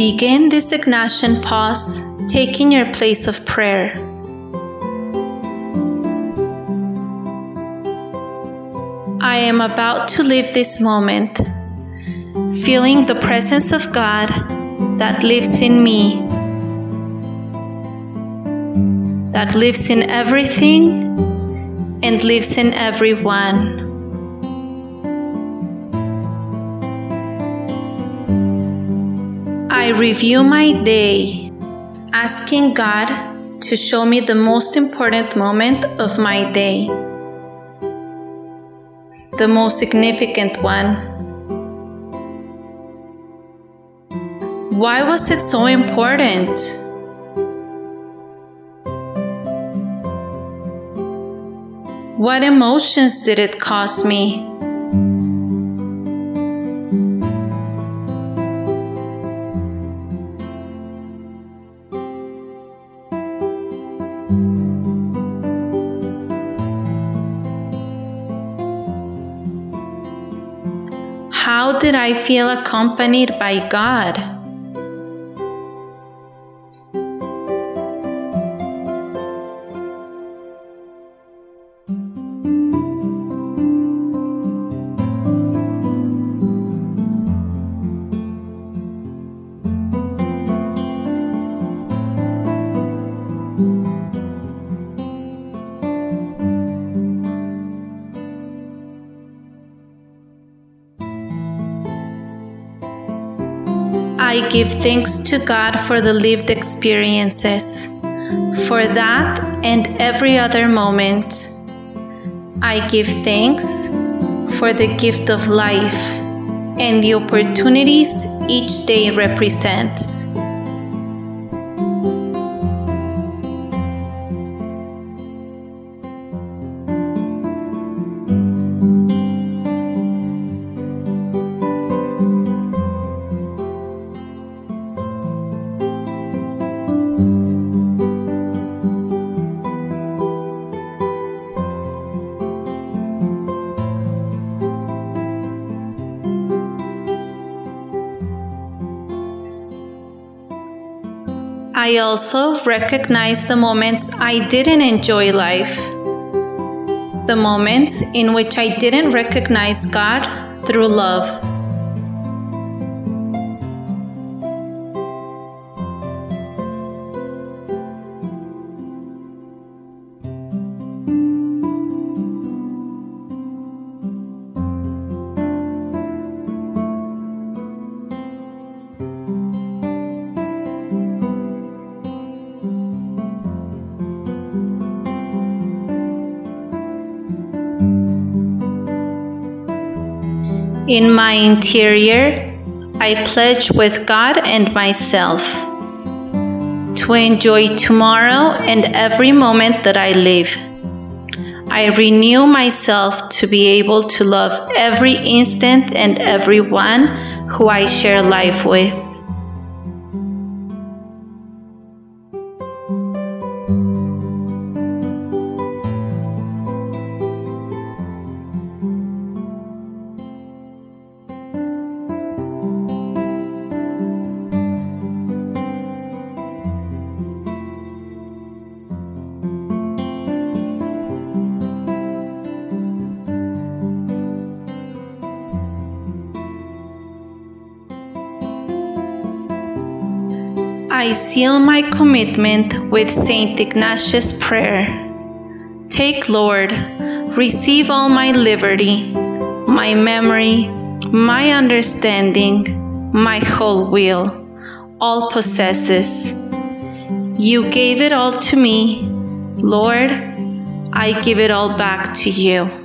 Begin this Ignatian pause, taking your place of prayer. I am about to live this moment, feeling the presence of God that lives in me, that lives in everything and lives in everyone. I review my day, asking God to show me the most important moment of my day, the most significant one. Why was it so important? What emotions did it cause me? Did I feel accompanied by God? I give thanks to God for the lived experiences, for that and every other moment. I give thanks for the gift of life and the opportunities each day represents. I also recognize the moments I didn't enjoy life, the moments in which I didn't recognize God through love. In my interior, I pledge with God and myself to enjoy tomorrow and every moment that I live. I renew myself to be able to love every instant and everyone who I share life with. I seal my commitment with Saint Ignatius' prayer. Take, Lord, receive all my liberty, my memory, my understanding, my whole will, all possesses. You gave it all to me. Lord, I give it all back to you.